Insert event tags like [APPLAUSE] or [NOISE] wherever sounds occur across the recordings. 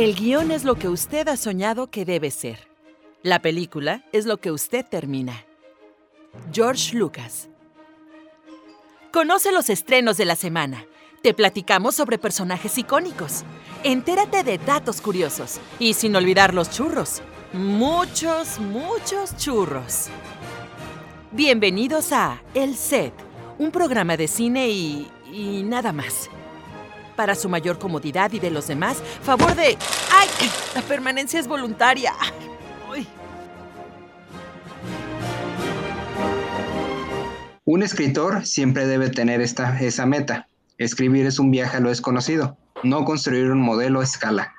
El guion es lo que usted ha soñado que debe ser. La película es lo que usted termina. George Lucas. Conoce los estrenos de la semana. Te platicamos sobre personajes icónicos. Entérate de datos curiosos. Y sin olvidar los churros. Muchos, muchos churros. Bienvenidos a El Set, un programa de cine y... y nada más para su mayor comodidad y de los demás, favor de... ¡Ay! La permanencia es voluntaria. Un escritor siempre debe tener esta, esa meta. Escribir es un viaje a lo desconocido, no construir un modelo a escala.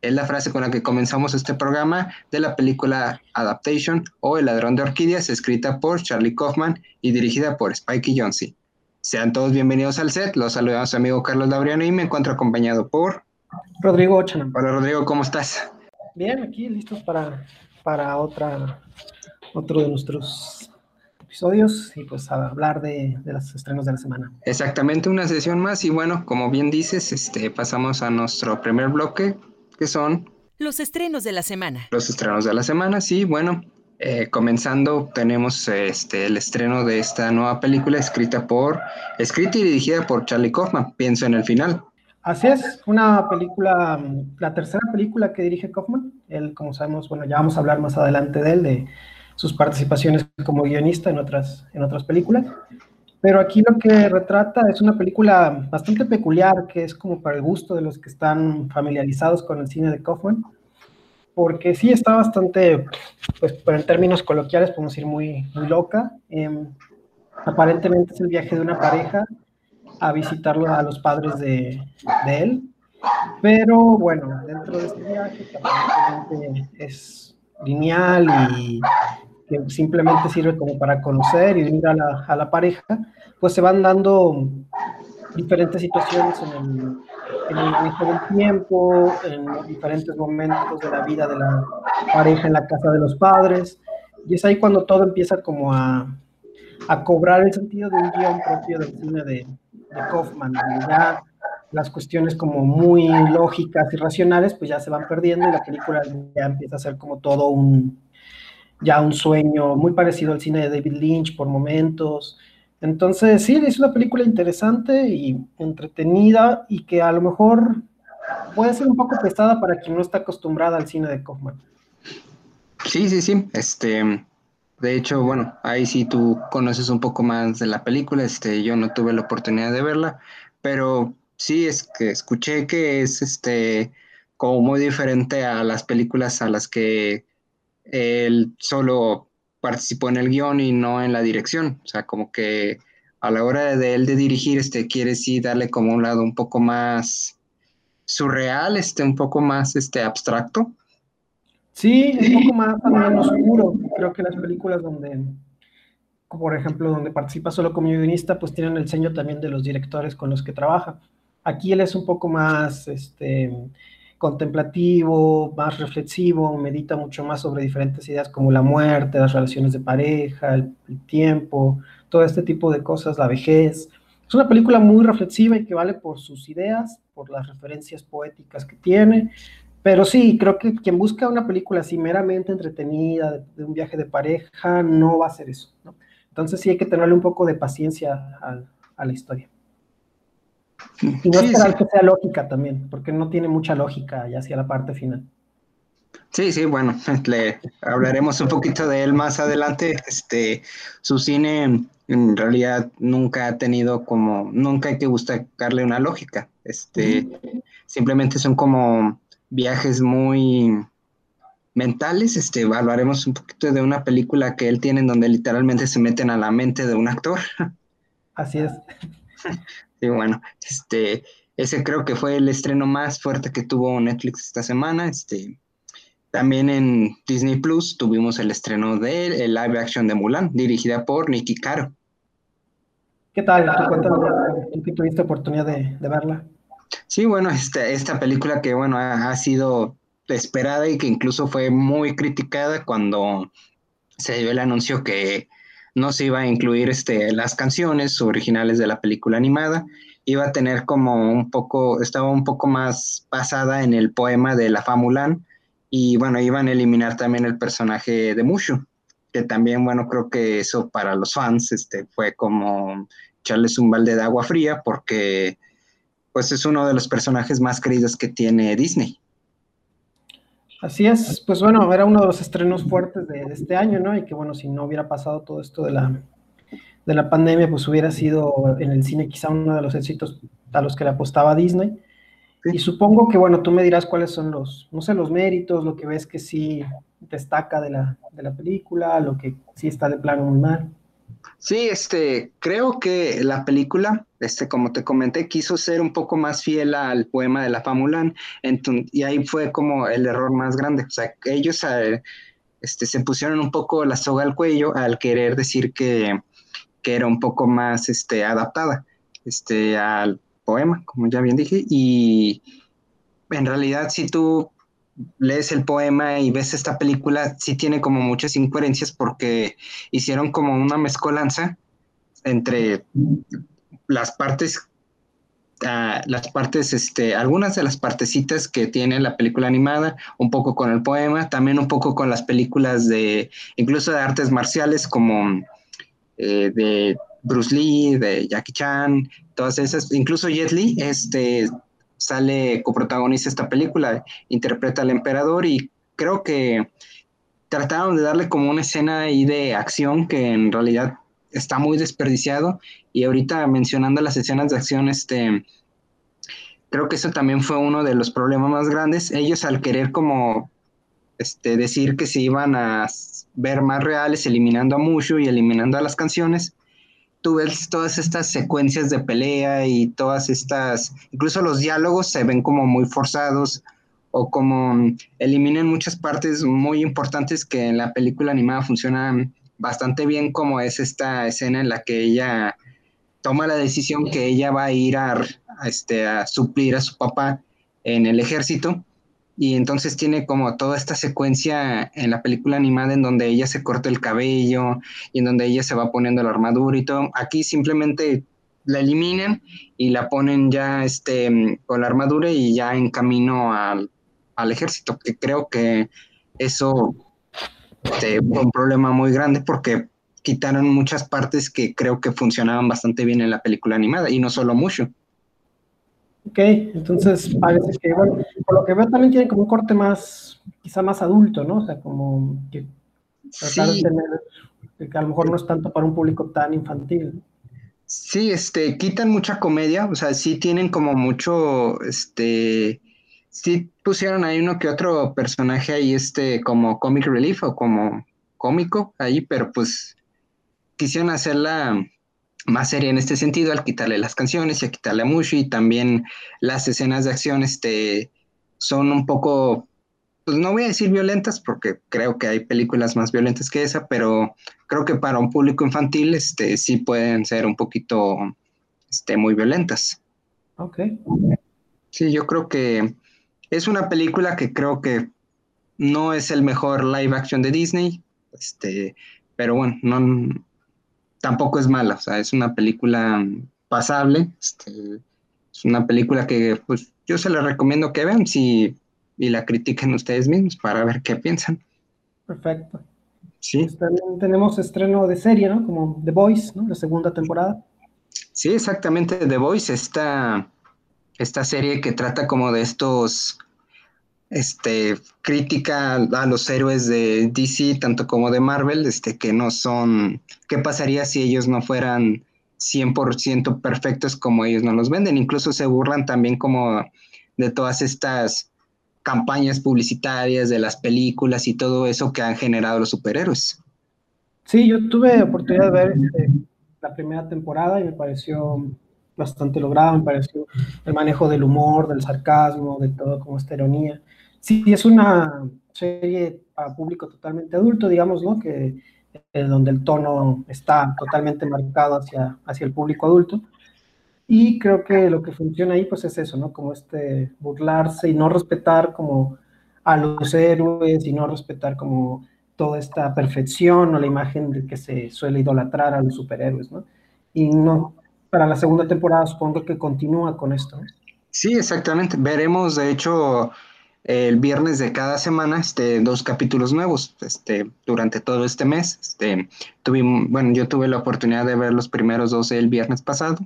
Es la frase con la que comenzamos este programa de la película Adaptation o El ladrón de orquídeas, escrita por Charlie Kaufman y dirigida por Spike Jonze. Sean todos bienvenidos al set. Los saludamos a su amigo Carlos Labriano y me encuentro acompañado por Rodrigo Ochanam. Hola Rodrigo, ¿cómo estás? Bien, aquí listos para, para otra, otro de nuestros episodios y pues a hablar de, de, los estrenos de la semana. Exactamente, una sesión más y bueno, como bien dices, este, pasamos a nuestro primer bloque que son... Los estrenos de la semana. Los estrenos de la semana, sí, bueno, eh, comenzando, tenemos este, el estreno de esta nueva película escrita por, escrita y dirigida por Charlie Kaufman, pienso en el final. Así es, una película, la tercera película que dirige Kaufman. Él, como sabemos, bueno, ya vamos a hablar más adelante de él, de sus participaciones como guionista en otras, en otras películas. Pero aquí lo que retrata es una película bastante peculiar, que es como para el gusto de los que están familiarizados con el cine de Kaufman porque sí está bastante, pues en términos coloquiales podemos decir muy, muy loca. Eh, aparentemente es el viaje de una pareja a visitarlo a los padres de, de él, pero bueno, dentro de este viaje aparentemente es lineal y que simplemente sirve como para conocer y unir a la, a la pareja, pues se van dando diferentes situaciones en el, en el manejo del tiempo, en diferentes momentos de la vida de la pareja en la casa de los padres. Y es ahí cuando todo empieza como a, a cobrar el sentido de un guion propio del cine de, de Kaufman. Ya las cuestiones como muy lógicas y racionales, pues ya se van perdiendo y la película ya empieza a ser como todo un, ya un sueño muy parecido al cine de David Lynch por momentos. Entonces, sí, es una película interesante y entretenida y que a lo mejor puede ser un poco pesada para quien no está acostumbrada al cine de Kaufman. Sí, sí, sí. Este, de hecho, bueno, ahí sí tú conoces un poco más de la película. Este, yo no tuve la oportunidad de verla, pero sí es que escuché que es este como muy diferente a las películas a las que él solo participó en el guion y no en la dirección. O sea, como que a la hora de él de dirigir, este, quiere sí darle como un lado un poco más surreal, este, un poco más este, abstracto. Sí, un poco más también oscuro. Creo que las películas donde, por ejemplo, donde participa solo como guionista, pues tienen el sello también de los directores con los que trabaja. Aquí él es un poco más, este, contemplativo, más reflexivo, medita mucho más sobre diferentes ideas como la muerte, las relaciones de pareja, el, tiempo, todo este tipo de cosas, la vejez. Es una película muy reflexiva y que vale por sus ideas, por las referencias poéticas que tiene, pero sí, creo que quien busca una película así meramente entretenida, de, un viaje de pareja, no va a ser eso. Entonces sí hay que tenerle un poco de paciencia a, a la historia. Y no sí, esperar sí. que sea lógica también, porque no tiene mucha lógica ya hacia la parte final. Sí, sí, bueno, [LAUGHS] le hablaremos un poquito de él más adelante. Este, su cine en realidad nunca ha tenido como, nunca hay que buscarle una lógica. Este, simplemente son como viajes muy mentales. Este, hablaremos un poquito de una película que él tiene en donde literalmente se meten a la mente de un actor. [LAUGHS] Así es. [LAUGHS] Sí, bueno, este, ese creo que fue el estreno más fuerte que tuvo Netflix esta semana. Este, también en Disney Plus tuvimos el estreno de el live action de Mulan, dirigida por Nicky Caro. ¿Qué tal? ¿Tú, cuéntame, tú que tuviste oportunidad de, verla? Sí, bueno, este, esta película que bueno ha, sido esperada y que incluso fue muy criticada cuando se dio el anuncio que no se iba a incluir este, las canciones originales de la película animada, iba a tener como un poco, estaba un poco más basada en el poema de la Famulán y bueno, iban a eliminar también el personaje de Mushu, que también, bueno, creo que eso para los fans este, fue como echarles un balde de agua fría porque pues es uno de los personajes más queridos que tiene Disney. Así es, pues bueno, era uno de los estrenos fuertes de, este año, ¿no? Y que bueno, si no hubiera pasado todo esto de la, de la pandemia, pues hubiera sido en el cine quizá uno de los éxitos a los que le apostaba Disney. Y supongo que, bueno, tú me dirás cuáles son los, no sé, los méritos, lo que ves que sí destaca de la, de la película, lo que sí está de plano muy mal. Sí, este, creo que la película, este, como te comenté, quiso ser un poco más fiel al poema de la Famulán, y ahí fue como el error más grande. O sea, ellos eh, este, se pusieron un poco la soga al cuello al querer decir que, que era un poco más este, adaptada este, al poema, como ya bien dije, y en realidad si tú lees el poema y ves esta película, sí tiene como muchas incoherencias porque hicieron como una mezcolanza entre las partes, uh, las partes, este, algunas de las partecitas que tiene la película animada, un poco con el poema, también un poco con las películas de, incluso de artes marciales como eh, de Bruce Lee, de Jackie Chan, todas esas, incluso Jet Li, este, sale coprotagonista esta película, interpreta al emperador y creo que trataron de darle como una escena ahí de acción que en realidad está muy desperdiciado y ahorita mencionando las escenas de acción, este, creo que eso también fue uno de los problemas más grandes. Ellos al querer como este, decir que se iban a ver más reales eliminando a Mushu y eliminando a las canciones, tú ves todas estas secuencias de pelea y todas estas, incluso los diálogos se ven como muy forzados o como eliminan muchas partes muy importantes que en la película animada funcionan bastante bien, como es esta escena en la que ella toma la decisión que ella va a ir a, este, a suplir a su papá en el ejército y entonces tiene como toda esta secuencia en la película animada en donde ella se corta el cabello y en donde ella se va poniendo la armadura y todo. Aquí simplemente la eliminan y la ponen ya este, con la armadura y ya en camino al, ejército, que creo que eso este, fue un problema muy grande porque quitaron muchas partes que creo que funcionaban bastante bien en la película animada y no solo mucho. Ok, entonces parece que, bueno, por lo que veo también tiene como un corte más, quizá más adulto, ¿no? O sea, como que tratar de tener, que a lo mejor no es tanto para un público tan infantil. Sí, este, quitan mucha comedia, o sea, sí tienen como mucho, este, sí pusieron ahí uno que otro personaje ahí, este, como comic relief o como cómico ahí, pero pues quisieron hacerla más seria en este sentido al quitarle las canciones y a quitarle a Mushu y también las escenas de acción este, son un poco, pues no voy a decir violentas porque creo que hay películas más violentas que esa, pero creo que para un público infantil este, sí pueden ser un poquito este, muy violentas. Ok. Sí, yo creo que es una película que creo que no es el mejor live action de Disney, este, pero bueno, no, tampoco es mala, o sea, es una película pasable, este, es una película que pues yo se la recomiendo que vean si, y la critiquen ustedes mismos para ver qué piensan. Perfecto. Sí. Pues también tenemos estreno de serie, ¿no? Como The Voice, ¿no? La segunda temporada. Sí, exactamente, The Voice, esta, esta serie que trata como de estos este, crítica a los héroes de DC, tanto como de Marvel, este, que no son, ¿qué pasaría si ellos no fueran 100% perfectos como ellos no los venden? Incluso se burlan también como de todas estas campañas publicitarias de las películas y todo eso que han generado los superhéroes. Sí, yo tuve oportunidad de ver este, la primera temporada y me pareció bastante lograda, me pareció el manejo del humor, del sarcasmo, de todo como esta ironía. Sí, es una serie para público totalmente adulto, digamos, ¿no? Que eh, donde el tono está totalmente marcado hacia, hacia el público adulto. Y creo que lo que funciona ahí, pues es eso, ¿no? Como este burlarse y no respetar como a los héroes y no respetar como toda esta perfección o la imagen de que se suele idolatrar a los superhéroes, ¿no? Y no, para la segunda temporada supongo que continúa con esto, ¿no? Sí, exactamente. Veremos, de hecho, el viernes de cada semana este, dos capítulos nuevos este, durante todo este mes. Este, tuvimos, bueno, yo tuve la oportunidad de ver los primeros dos el viernes pasado.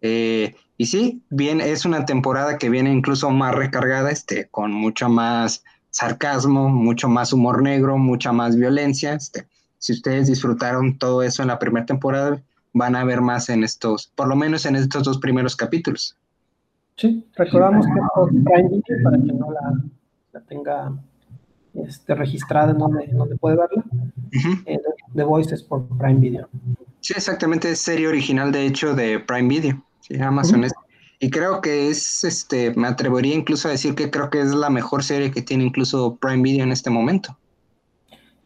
Eh, y sí, bien, es una temporada que viene incluso más recargada, este, con mucho más sarcasmo, mucho más humor negro, mucha más violencia. Este, si ustedes disfrutaron todo eso en la primera temporada, van a ver más en estos, por lo menos en estos dos primeros capítulos. Sí, recordamos que por Prime para que no la, tenga este, registrada en donde, donde puede verla. Eh, The Voice es por Prime Video. Sí, exactamente, es serie original de hecho de Prime Video. Sí, Amazon es. Y creo que es, este, me atrevería incluso a decir que creo que es la mejor serie que tiene incluso Prime Video en este momento.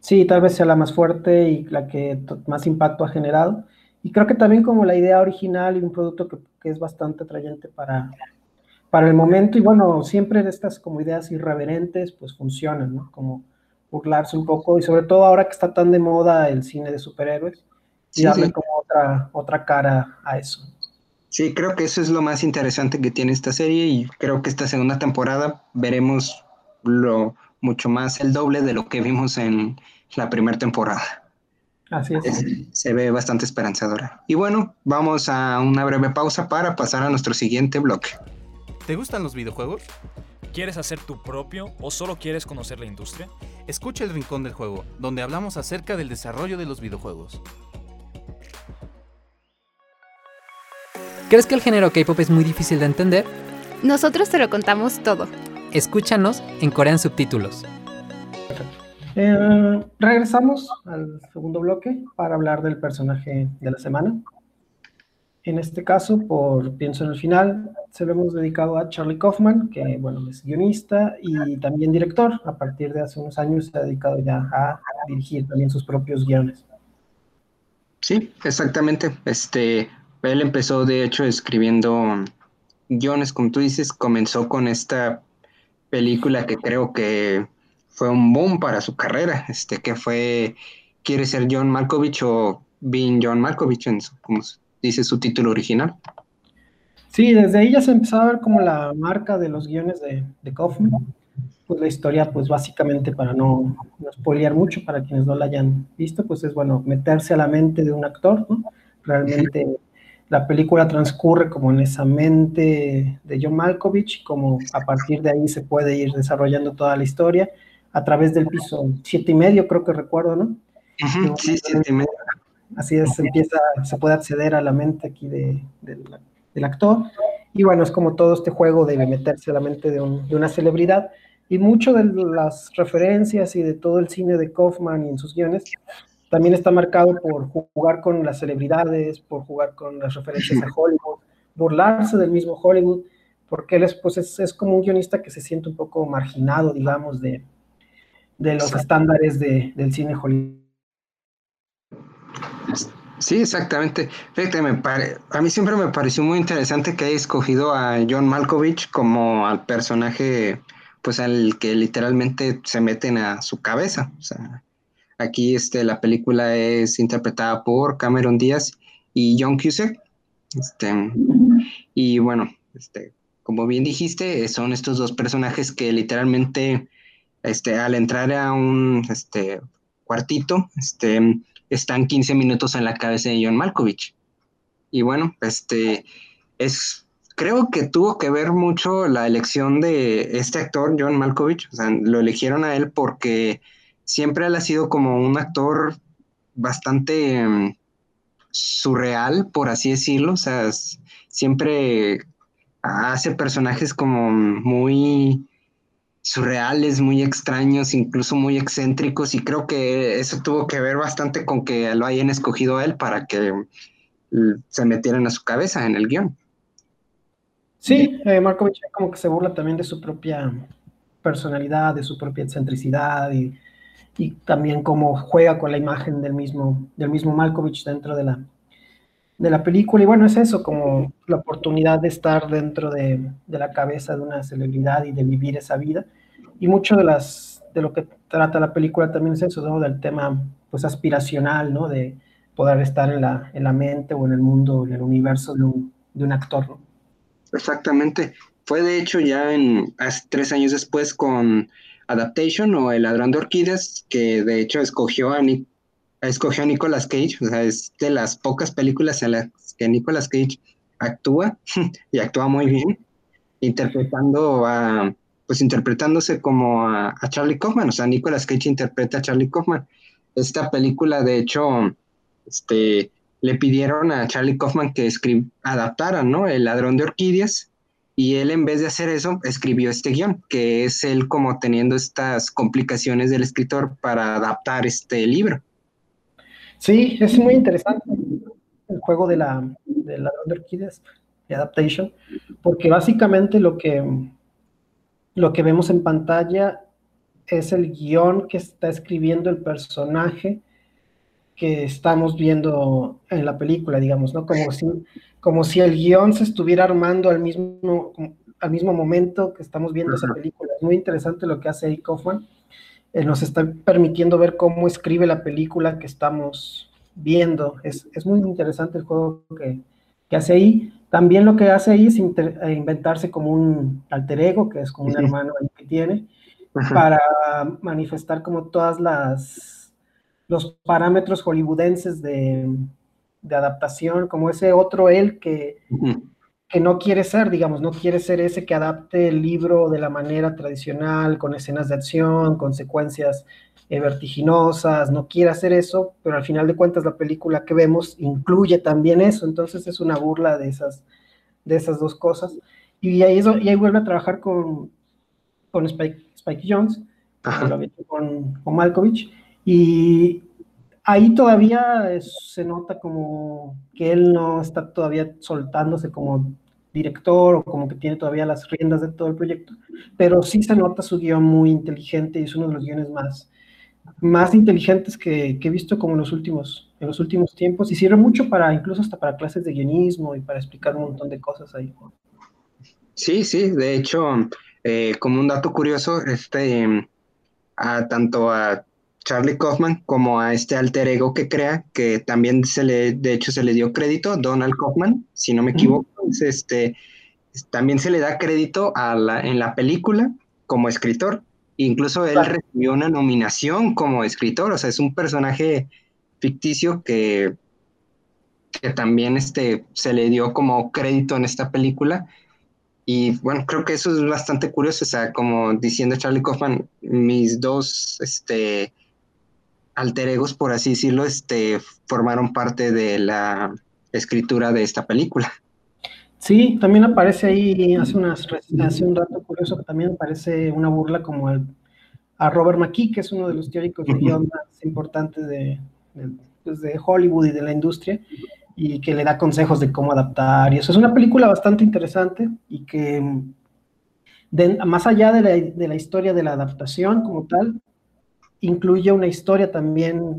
Sí, tal vez sea la más fuerte y la que más impacto ha generado. Y creo que también como la idea original y un producto que, que es bastante atrayente para, para el momento, y bueno, siempre estas como ideas irreverentes, pues funcionan, ¿no? Como burlarse un poco, y sobre todo ahora que está tan de moda el cine de superhéroes, y darle como otra, otra cara a eso. Sí, creo que eso es lo más interesante que tiene esta serie, y creo que esta segunda temporada veremos lo mucho más el doble de lo que vimos en la primera temporada. Así es. Se ve bastante esperanzadora. Y bueno, vamos a una breve pausa para pasar a nuestro siguiente bloque. ¿Te gustan los videojuegos? ¿Quieres hacer tu propio o solo quieres conocer la industria? Escucha el Rincón del Juego, donde hablamos acerca del desarrollo de los videojuegos. ¿Crees que el género K-pop es muy difícil de entender? Nosotros te lo contamos todo. Escúchanos en Corean Subtítulos. Eh, regresamos al segundo bloque para hablar del personaje de la semana. En este caso, por Pienso en el final, se lo hemos dedicado a Charlie Kaufman, que bueno, es guionista y también director. A partir de hace unos años se ha dedicado ya a dirigir también sus propios guiones. Sí, exactamente. Este, él empezó de hecho escribiendo guiones, como tú dices, comenzó con esta película que creo que fue un boom para su carrera, este, que fue ¿Quiere ser John Malkovich o Being John Malkovich? En como dice su título original. Sí, desde ahí ya se empezó a ver como la marca de los guiones de, de Kaufman. Pues la historia, pues básicamente para no, no spoilear mucho, para quienes no la hayan visto, pues es bueno meterse a la mente de un actor, ¿no? Realmente la película transcurre como en esa mente de John Malkovich, como a partir de ahí se puede ir desarrollando toda la historia a través del piso siete y medio, creo que recuerdo, ¿no? sí, siete y medio. Así es, se empieza, se puede acceder a la mente aquí de, del actor. Y bueno, es como todo este juego de meterse a la mente de, una celebridad. Y mucho de las referencias y de todo el cine de Kaufman y en sus guiones también está marcado por jugar con las celebridades, por jugar con las referencias a [LAUGHS] Hollywood, burlarse del mismo Hollywood, porque él es, pues es, como un guionista que se siente un poco marginado, digamos, de, de los estándares de, del cine Hollywood. Sí, exactamente. Fíjate, me a mí siempre me pareció muy interesante que haya escogido a John Malkovich como al personaje, pues al que literalmente se meten a su cabeza. O sea, aquí este, la película es interpretada por Cameron Díaz y John Cusack. Este, y bueno, este, como bien dijiste, son estos dos personajes que literalmente, este, al entrar a un este, cuartito, este, están 15 minutos en la cabeza de John Malkovich. Y bueno, este es, creo que tuvo que ver mucho la elección de este actor, John Malkovich. O sea, lo eligieron a él porque siempre él ha sido como un actor bastante mm, surreal, por así decirlo. O sea, siempre hace personajes como muy surreales, muy extraños, incluso muy excéntricos, y creo que eso tuvo que ver bastante con que lo hayan escogido a él para que mm, se metieran a su cabeza en el guion. Sí, eh, Markovich como que se burla también de su propia personalidad, de su propia excentricidad y, y también cómo juega con la imagen del mismo, del mismo Malkovich dentro de la, de la película. Y bueno, es eso, como la oportunidad de estar dentro de, de, la cabeza de una celebridad y de vivir esa vida. Y mucho de, las, de lo que trata la película también es eso, ¿no? del tema pues aspiracional, ¿no? de poder estar en la, en la mente o en el mundo, en el universo de un, de un actor. Exactamente. Fue de hecho ya en hace tres años después con Adaptation o El ladrón de orquídeas, que de hecho escogió a, escogió a Nicolas Cage, o sea, es de las pocas películas en las que Nicolas Cage actúa [LAUGHS] y actúa muy bien, interpretando a, pues interpretándose como a, Charlie Kaufman, o sea, Nicolas Cage interpreta a Charlie Kaufman. Esta película, de hecho, este, le pidieron a Charlie Kaufman que adaptara, ¿no? El ladrón de orquídeas, y él en vez de hacer eso, escribió este guion, que es él como teniendo estas complicaciones del escritor para adaptar este libro. Sí, es muy interesante el juego de la, de ladrón de orquídeas, de adaptation, porque básicamente lo que, lo que vemos en pantalla es el guion que está escribiendo el personaje que estamos viendo en la película, digamos, ¿no? Como si, como si el guion se estuviera armando al mismo, al mismo momento que estamos viendo esa película. Es muy interesante lo que hace ahí Kaufman. Eh, nos está permitiendo ver cómo escribe la película que estamos viendo. Es, es muy interesante el juego que, que, hace ahí. También lo que hace ahí es eh, inventarse como un alter ego, que es como un hermano que tiene, para manifestar como todas las los parámetros hollywoodenses de, de adaptación, como ese otro él que, que no quiere ser, digamos, no quiere ser ese que adapte el libro de la manera tradicional, con escenas de acción, con secuencias eh, vertiginosas, no quiere hacer eso, pero al final de cuentas la película que vemos incluye también eso, entonces es una burla de esas, de esas dos cosas. Y ahí, eso, y ahí vuelve a trabajar con, con Spike, Spike Jones, con, con Malkovich, y ahí todavía se nota como que él no está todavía soltándose como director o como que tiene todavía las riendas de todo el proyecto, pero sí se nota su guion muy inteligente y es uno de los guiones más, más inteligentes que, he visto como en los, últimos, en los últimos tiempos y sirve mucho para incluso hasta para clases de guionismo y para explicar un montón de cosas ahí. Sí, sí, de hecho, eh, como un dato curioso, este, a, tanto a Charlie Kaufman como a este alter ego que crea, que también se le, de hecho se le dio crédito, Donald Kaufman, si no me equivoco, este, también se le da crédito a la, en la película como escritor. Incluso él recibió una nominación como escritor, o sea, es un personaje ficticio que, que también este, se le dio como crédito en esta película. Y bueno, creo que eso es bastante curioso, o sea, como diciendo Charlie Kaufman, mis dos este, alter egos, por así decirlo, este, formaron parte de la escritura de esta película. Sí, también aparece ahí, hace, unas, hace un dato curioso que también aparece una burla como a Robert McKee, que es uno de los teóricos de guion más importantes de, pues, de, Hollywood y de la industria, y que le da consejos de cómo adaptar. Y eso es una película bastante interesante y que, más allá la, de la historia de la adaptación como tal, incluye una historia también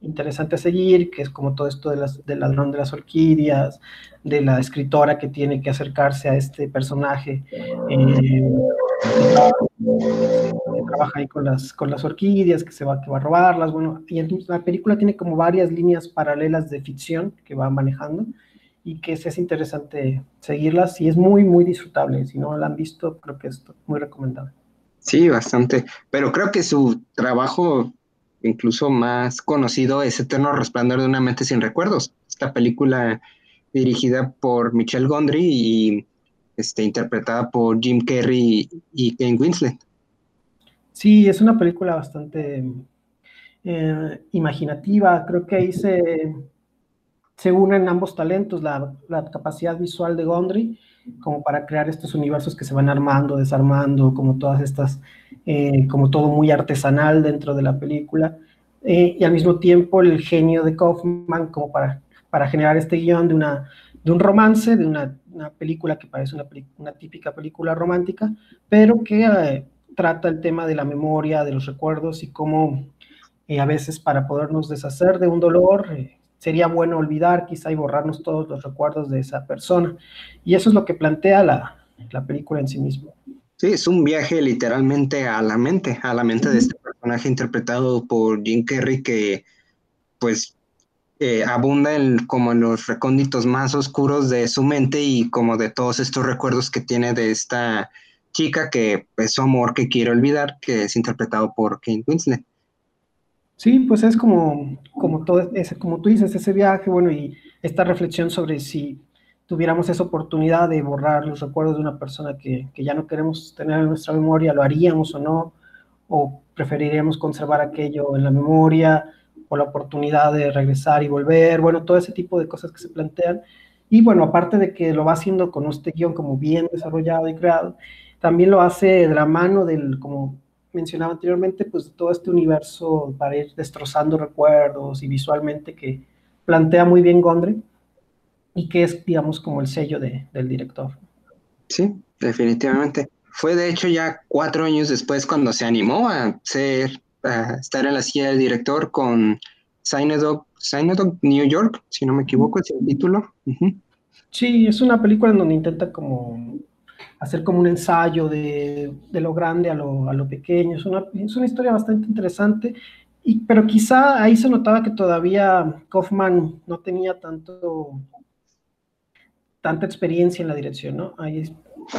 interesante a seguir, que es como todo esto de las, del ladrón de las orquídeas, de la escritora que tiene que acercarse a este personaje, eh, que, trabaja ahí con las, con las orquídeas, que se va, que va a robarlas, bueno, y la película tiene como varias líneas paralelas de ficción que va manejando y que es, es interesante seguirlas y es muy, muy disfrutable, si no la han visto, creo que es muy recomendable. Sí, bastante. Pero creo que su trabajo incluso más conocido es Eterno Resplandor de una mente sin recuerdos. Esta película dirigida por Michelle Gondry y este, interpretada por Jim Carrey y Ken Winslet. Sí, es una película bastante eh, imaginativa. Creo que ahí se, se unen ambos talentos, la, la capacidad visual de Gondry como para crear estos universos que se van armando, desarmando, como todas estas, eh, como todo muy artesanal dentro de la película, eh, y al mismo tiempo el genio de Kaufman como para, para generar este guion de una de un romance, de una, una película que parece una, una, típica película romántica, pero que eh, trata el tema de la memoria, de los recuerdos y cómo a veces para podernos deshacer de un dolor sería bueno olvidar quizá y borrarnos todos los recuerdos de esa persona. Y eso es lo que plantea la, la película en sí mismo. Sí, es un viaje literalmente a la mente, a la mente de este personaje interpretado por Jim Carrey que pues eh, abunda en, como en los recónditos más oscuros de su mente y como de todos estos recuerdos que tiene de esta chica que es su amor que quiere olvidar, que es interpretado por Kate Winslet. Sí, pues es como, como todo ese, como tú dices, ese viaje, bueno, y esta reflexión sobre si tuviéramos esa oportunidad de borrar los recuerdos de una persona que, que ya no queremos tener en nuestra memoria, ¿lo haríamos o no? ¿O preferiríamos conservar aquello en la memoria? o la oportunidad de regresar y volver, bueno, todo ese tipo de cosas que se plantean. Y bueno, aparte de que lo va haciendo con este guion como bien desarrollado y creado, también lo hace de la mano del, como mencionaba anteriormente, pues todo este universo para ir destrozando recuerdos y visualmente que plantea muy bien Gondre y que es, digamos, como el sello de, del director. Sí, definitivamente. Fue de hecho ya cuatro años después cuando se animó a ser estar en la silla del director con Synodog, New York, si no me equivoco, es el título. Sí, es una película en donde intenta como hacer como un ensayo de, de lo grande a lo, a lo pequeño. Es una, es una, historia bastante interesante, y, pero quizá ahí se notaba que todavía Kaufman no tenía tanto tanta experiencia en la dirección, ¿no? Ahí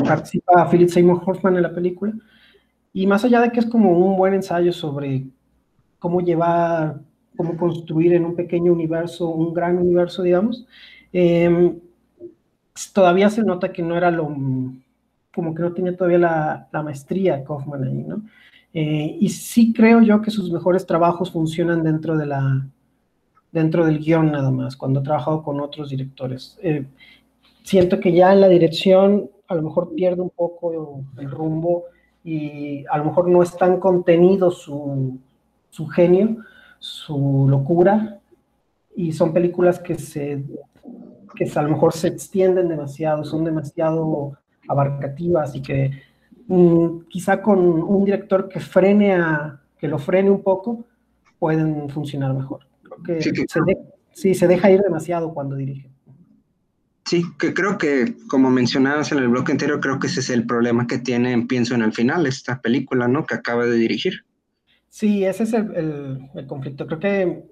participa Philip Seymour Hoffman en la película, y más allá de que es como un buen ensayo sobre cómo llevar, cómo construir en un pequeño universo, un gran universo, digamos, em, todavía se nota que no era lo, como que no tenía todavía la, la maestría Kaufman ahí, ¿no? Eh, y sí creo yo que sus mejores trabajos funcionan dentro de la dentro del guion nada más, cuando he trabajado con otros directores. Eh, siento que ya en la dirección a lo mejor pierde un poco el rumbo y a lo mejor no es tan contenido su, su genio, su locura, y son películas que, se, que a lo mejor se extienden demasiado, son demasiado abarcativas y que mm, quizá con un director que frene a, que lo frene un poco, pueden funcionar mejor. Creo que Se, sí, se deja ir demasiado cuando dirige. Sí, que creo que, como mencionabas en el bloque entero, creo que ese es el problema que tiene, pienso en el final, esta película, ¿no? Que acaba de dirigir. Sí, ese es el, el, conflicto. Creo que,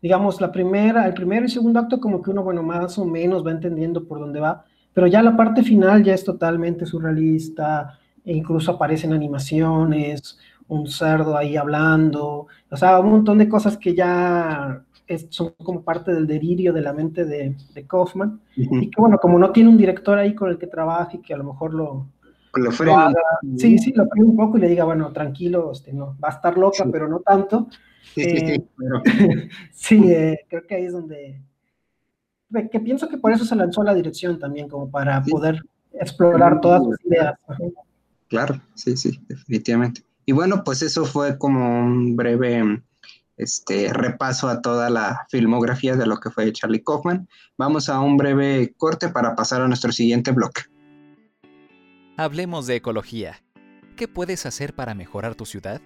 digamos, la primera, el primero y segundo acto, como que uno, bueno, más o menos va entendiendo por dónde va, pero ya la parte final ya es totalmente surrealista, e incluso aparecen animaciones, un cerdo ahí hablando, o sea, un montón de cosas que ya son como parte del delirio de la mente de, de Kaufman. Y que bueno, como no tiene un director ahí con el que trabaje, que a lo mejor lo, lo, frena. sí, sí, lo frena un poco y le diga, bueno, tranquilo, este, no, va a estar loca, pero no tanto. Sí, sí, sí, eh, [LAUGHS] sí eh, creo que ahí es donde... Que pienso que por eso se lanzó la dirección también, como para poder explorar todas sus ideas. Claro, sí, sí, definitivamente. Y bueno, pues eso fue como un breve este repaso a toda la filmografía de lo que fue Charlie Kaufman. Vamos a un breve corte para pasar a nuestro siguiente bloque. Hablemos de ecología. ¿Qué puedes hacer para mejorar tu ciudad?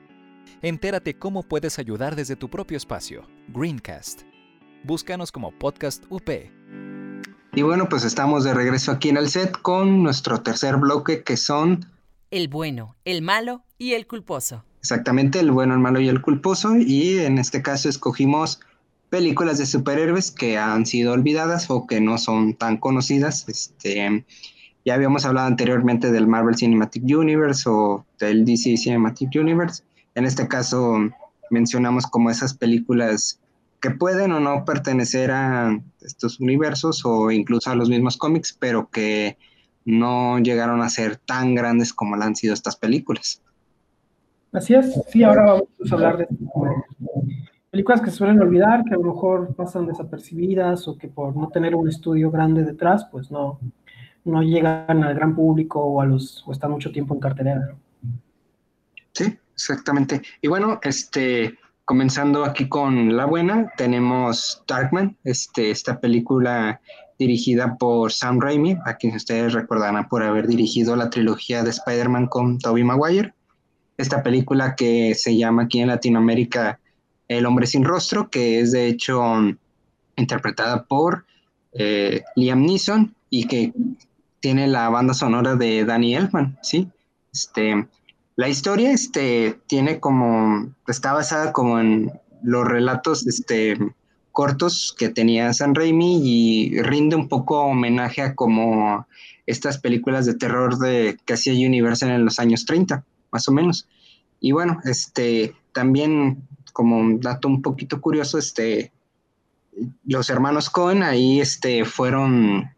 Entérate cómo puedes ayudar desde tu propio espacio. Greencast. Búscanos como Podcast UP. Y bueno, pues estamos de regreso aquí en el set con nuestro tercer bloque que son... El bueno, el malo y el culposo. Exactamente, el bueno, el malo y el culposo. Y en este caso escogimos películas de superhéroes que han sido olvidadas o que no son tan conocidas. Este, ya habíamos hablado anteriormente del Marvel Cinematic Universe o del DC Cinematic Universe. En este caso mencionamos como esas películas que pueden o no pertenecer a estos universos o incluso a los mismos cómics, pero que no llegaron a ser tan grandes como lo han sido estas películas. Así es, sí, ahora vamos a hablar de películas que se suelen olvidar, que a lo mejor pasan desapercibidas o que por no tener un estudio grande detrás, pues no, no llegan al gran público o, a los, o están mucho tiempo en cartelera. Sí, exactamente. Y bueno, este, comenzando aquí con la buena, tenemos Darkman, este, esta película dirigida por Sam Raimi, a quien ustedes recordarán por haber dirigido la trilogía de Spider-Man con Tobey Maguire. Esta película que se llama aquí en Latinoamérica El hombre sin rostro, que es de hecho interpretada por eh, Liam Neeson y que tiene la banda sonora de Danny Elfman, ¿sí? Este, la historia este, tiene como, está basada como en los relatos este, cortos que tenía San Raimi y rinde un poco homenaje a como estas películas de terror de que hacía Universal en los años 30, más o menos. Y bueno, este, también como dato un poquito curioso, este, los hermanos Cohen ahí este, fueron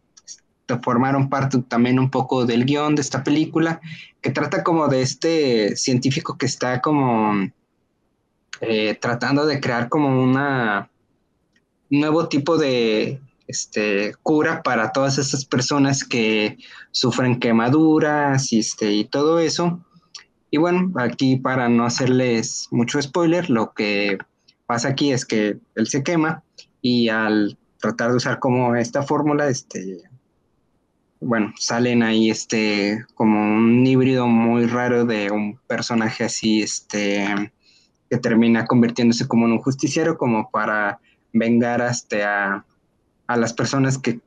formaron parte también un poco del guion de esta película, que trata como de este científico que está como eh, tratando de crear como una nuevo tipo de este, cura para todas esas personas que sufren quemaduras y, este, y todo eso. Y bueno, aquí para no hacerles mucho spoiler, lo que pasa aquí es que él se quema y al tratar de usar como esta fórmula, este, bueno, salen ahí este como un híbrido muy raro de un personaje así, este, que termina convirtiéndose como en un justiciero, como para vengar hasta a, a las personas que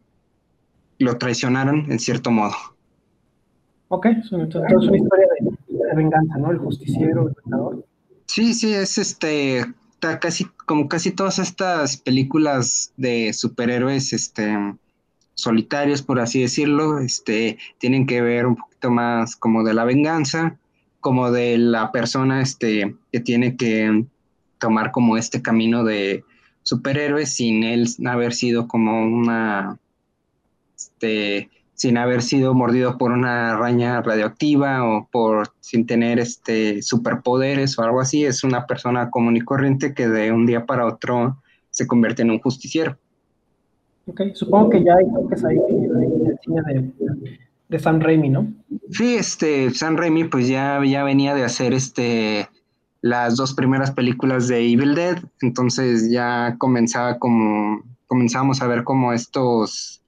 lo traicionaron en cierto modo. Ok, entonces es una historia de, venganza, ¿no? El justiciero, el vengador. Sí, sí, es este, casi, como casi todas estas películas de superhéroes, este, solitarios, por así decirlo, este, tienen que ver un poquito más como de la venganza, como de la persona este, que tiene que tomar como este camino de superhéroe sin él haber sido como una, este, sin haber sido mordido por una araña radioactiva o por sin tener este superpoderes o algo así, es una persona común y corriente que de un día para otro se convierte en un justiciero. Ok, supongo que ya hay toques ahí de, de, de Sam Raimi, ¿no? Sí, este, Sam Raimi pues ya, ya venía de hacer este las dos primeras películas de Evil Dead, entonces ya comenzaba como, comenzamos a ver como estos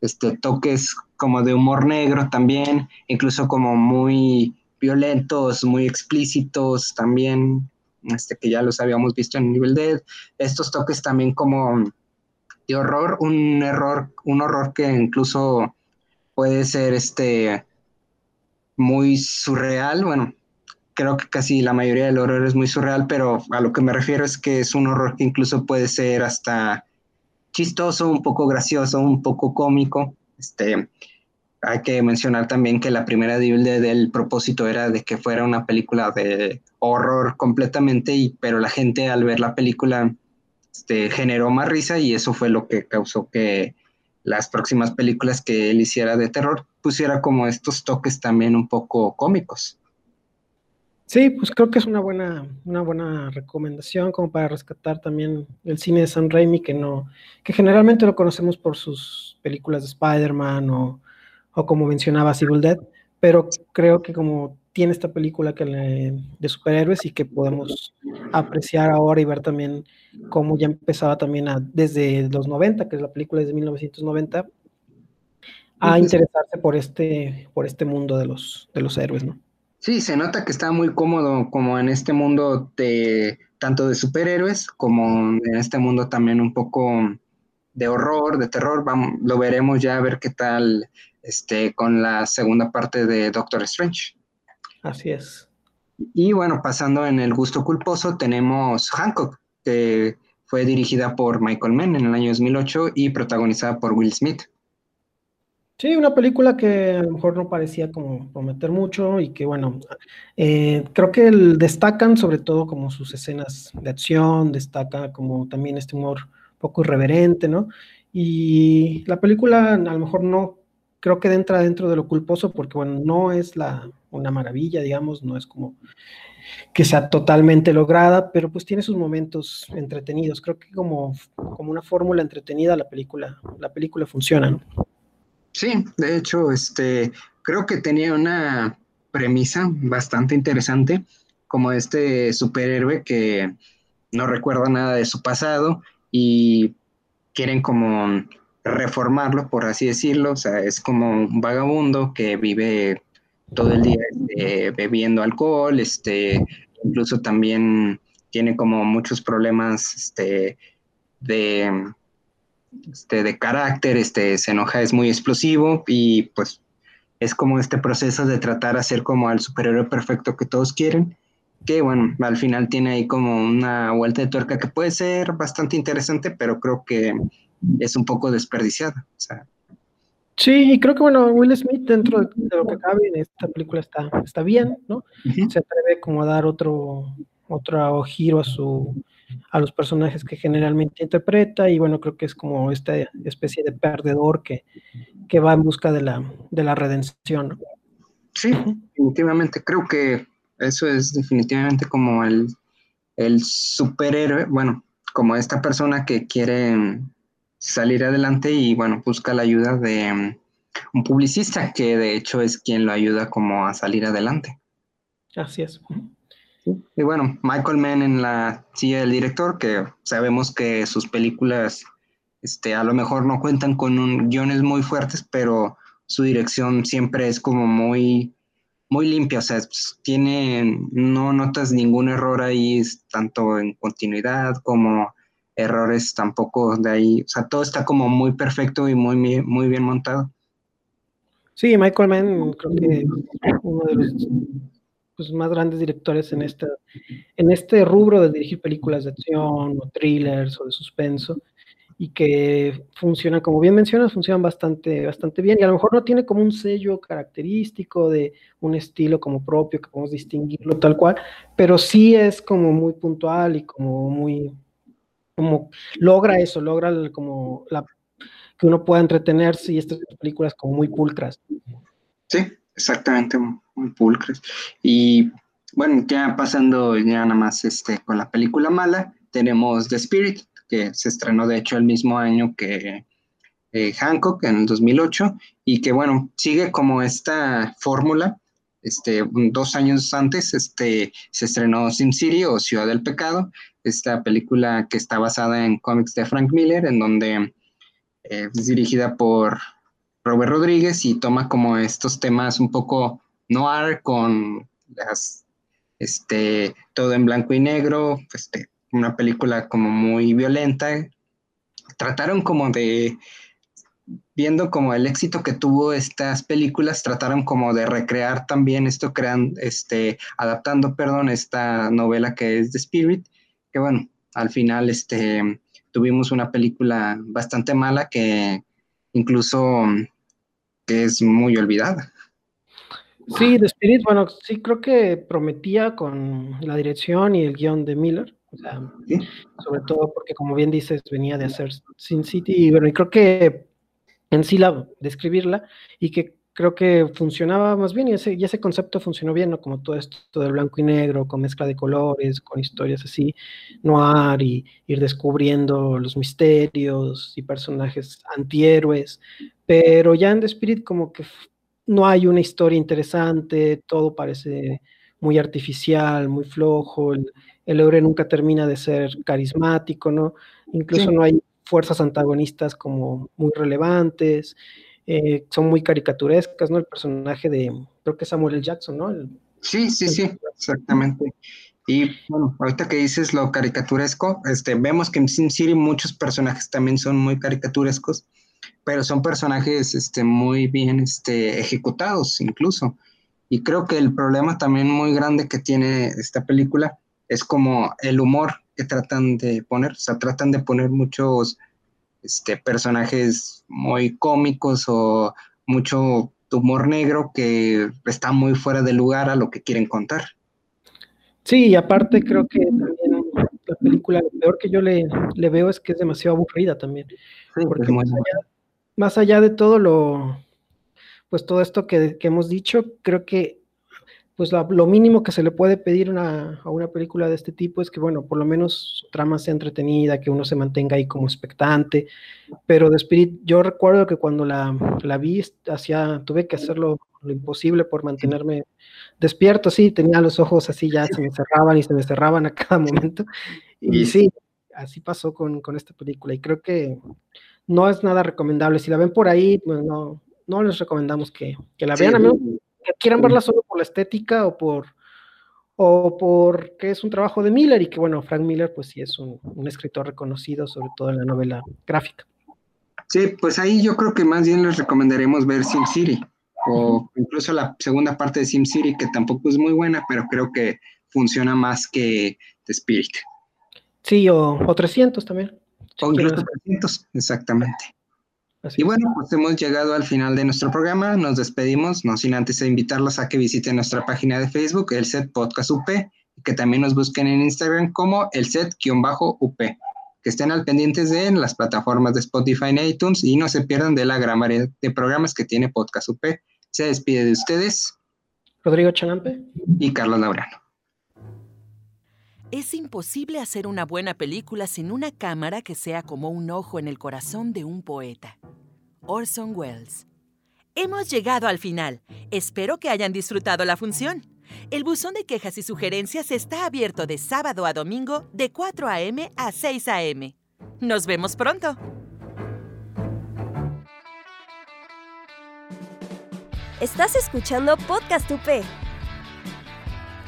este, toques como de humor negro también, incluso como muy violentos, muy explícitos también, este, que ya los habíamos visto en Evil Dead, estos toques también como horror, un error, un horror que incluso puede ser este muy surreal, bueno, creo que casi la mayoría del horror es muy surreal, pero a lo que me refiero es que es un horror que incluso puede ser hasta chistoso, un poco gracioso, un poco cómico. Este, hay que mencionar también que la primera del propósito era de que fuera una película de horror completamente, y, pero la gente al ver la película este, generó más risa y eso fue lo que causó que las próximas películas que él hiciera de terror pusiera como estos toques también un poco cómicos. Sí, pues creo que es una buena, una buena recomendación como para rescatar también el cine de Sam Raimi, que no, que generalmente lo conocemos por sus películas de Spider-Man o, o, como mencionaba Civil Dead, pero creo que como tiene esta película que de superhéroes y que podemos apreciar ahora y ver también cómo ya empezaba también a, desde los 90, que es la película de 1990, a interesarse por este, por este mundo de los, de los héroes, ¿no? Sí, se nota que está muy cómodo como en este mundo de tanto de superhéroes como en este mundo también un poco de horror, de terror. Vamos, lo veremos ya a ver qué tal este, con la segunda parte de Doctor Strange. Así es. Y bueno, pasando en el gusto culposo, tenemos Hancock, que fue dirigida por Michael Mann en el año 2008 y protagonizada por Will Smith. Sí, una película que a lo mejor no parecía como prometer mucho y que bueno, eh, creo que destacan sobre todo como sus escenas de acción, destaca como también este humor poco irreverente, ¿no? Y la película a lo mejor no creo que entra dentro de lo culposo porque, bueno, no es la, una maravilla, digamos, no es como que sea totalmente lograda, pero pues tiene sus momentos entretenidos. Creo que como, como una fórmula entretenida la película, la película funciona, ¿no? Sí, de hecho, este, creo que tenía una premisa bastante interesante, como este superhéroe que no recuerda nada de su pasado y quieren como reformarlo, por así decirlo, o sea, es como un vagabundo que vive todo el día este, bebiendo alcohol, este, incluso también tiene como muchos problemas este, de, este, de carácter, este, se enoja, es muy explosivo y pues es como este proceso de tratar de ser como al superhéroe perfecto que todos quieren, que bueno, al final tiene ahí como una vuelta de tuerca que puede ser bastante interesante, pero creo que es un poco desperdiciada. Sí, y creo que bueno, Will Smith dentro de, lo que cabe en esta película está, está bien, ¿no? Se atreve como a dar otro, otro giro a su a los personajes que generalmente interpreta y bueno, creo que es como esta especie de perdedor que, que va en busca de la, de la redención. Sí, definitivamente, creo que eso es definitivamente como el, el superhéroe, bueno, como esta persona que quiere salir adelante y bueno, busca la ayuda de um, un publicista que de hecho es quien lo ayuda como a salir adelante. Así es. Y bueno, Michael Mann en la silla del director, que sabemos que sus películas este, a lo mejor no cuentan con un, guiones muy fuertes, pero su dirección siempre es como muy, muy limpia, o sea, pues, tiene, no notas ningún error ahí, tanto en continuidad como errores tampoco de ahí, o sea, todo está como muy perfecto y muy, muy bien montado. Sí, Michael Mann creo que uno de los pues, más grandes directores en, esta, en este rubro de dirigir películas de acción o thrillers o de suspenso y que funcionan, como bien mencionas, funcionan bastante, bastante bien y a lo mejor no tiene como un sello característico de un estilo como propio que podemos distinguirlo tal cual, pero sí es como muy puntual y como muy, como logra eso, logra como la, que uno pueda entretenerse y estas películas como muy pulcras. Sí, exactamente, muy pulcres. Y bueno, ya pasando ya nada más este, con la película mala, tenemos The Spirit, que se estrenó de hecho el mismo año que eh, Hancock en el 2008 y que bueno, sigue como esta fórmula. Este, dos años antes este, se estrenó Sin City o Ciudad del Pecado, esta película que está basada en cómics de Frank Miller, en donde eh, es dirigida por Robert Rodríguez y toma como estos temas un poco noir con este, todo en blanco y negro, este, una película como muy violenta. Trataron como de, viendo como el éxito que tuvo estas películas, trataron como de recrear también esto, crean, este, adaptando, perdón, esta novela que es The Spirit, que bueno, al final este, tuvimos una película bastante mala que incluso que es muy olvidada. Sí, The Spirit, bueno, sí creo que prometía con la dirección y el guion de Miller, sobre todo porque como bien dices, venía de hacer Sin City, y bueno, y creo que en sí la describirla y que creo que funcionaba más bien y ese, y ese concepto funcionó bien, ¿no? Como todo esto del blanco y negro, con mezcla de colores, con historias así, noir y ir descubriendo los misterios y personajes antihéroes, pero ya en The Spirit como que no hay una historia interesante, todo parece muy artificial, muy flojo, el, el nunca termina de ser carismático, ¿no? Incluso no hay fuerzas antagonistas como muy relevantes, eh, son muy caricaturescas, ¿no? El personaje de, creo que Samuel L. Jackson, ¿no? sí, sí, sí, exactamente. Y bueno, ahorita que dices lo caricaturesco, este, vemos que en Sin City muchos personajes también son muy caricaturescos, pero son personajes este, muy bien este, ejecutados incluso. Y creo que el problema también muy grande que tiene esta película es como el humor que tratan de poner, o sea, tratan de poner muchos este, personajes muy cómicos o mucho humor negro que está muy fuera de lugar a lo que quieren contar. Sí, y aparte creo que también la película, lo peor que yo le, veo es que es demasiado aburrida también. porque más allá, de todo lo, pues todo esto que, que hemos dicho, creo que pues lo mínimo que se le puede pedir a una película de este tipo es que, bueno, por lo menos su trama sea entretenida, que uno se mantenga ahí como expectante, pero de Spirit, yo recuerdo que cuando la, la vi, hacía, tuve que hacer lo, imposible por mantenerme despierto, sí, tenía los ojos así, ya se me cerraban y se me cerraban a cada momento, Y sí, así pasó con, con esta película. Y creo que no es nada recomendable. Si la ven por ahí, pues no, no les recomendamos que, que la vean, a menos quieran verla solo por la estética o por o porque es un trabajo de Miller y que bueno, Frank Miller pues sí es un, un escritor reconocido, sobre todo en la novela gráfica. Sí, pues ahí yo creo que más bien les recomendaremos ver Sim City o incluso la segunda parte de Sim City que tampoco es muy buena, pero creo que funciona más que The Spirit. Sí, o, o 300 también. O incluso 300, exactamente. Así y bueno, pues hemos llegado al final de nuestro programa. Nos despedimos, no sin antes invitarlos a que visiten nuestra página de Facebook, el set Podcast UP, y que también nos busquen en Instagram como el set-up. Que estén al pendientes de las plataformas de Spotify y iTunes y no se pierdan de la gran variedad de programas que tiene Podcast UP. Se despide de ustedes. Rodrigo Chanampe. Y Carlos Laureano. Es imposible hacer una buena película sin una cámara que sea como un ojo en el corazón de un poeta. Orson Welles. Hemos llegado al final. Espero que hayan disfrutado la función. El buzón de quejas y sugerencias está abierto de sábado a domingo de 4 a.m. a 6 a.m. Nos vemos pronto. Estás escuchando Podcast UP.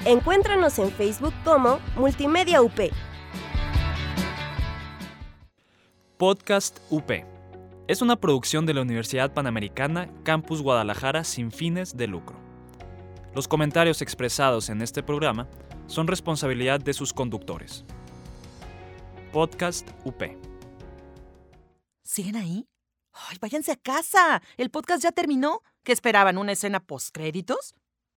Encuéntranos en Facebook como Multimedia UP. Podcast UP. Es una producción de la Universidad Panamericana Campus Guadalajara sin fines de lucro. Los comentarios expresados en este programa son responsabilidad de sus conductores. Podcast UP. ¿Siguen ahí? ¡Ay, váyanse a casa! ¿El podcast ya terminó? ¿Qué esperaban? ¿Una escena postcréditos?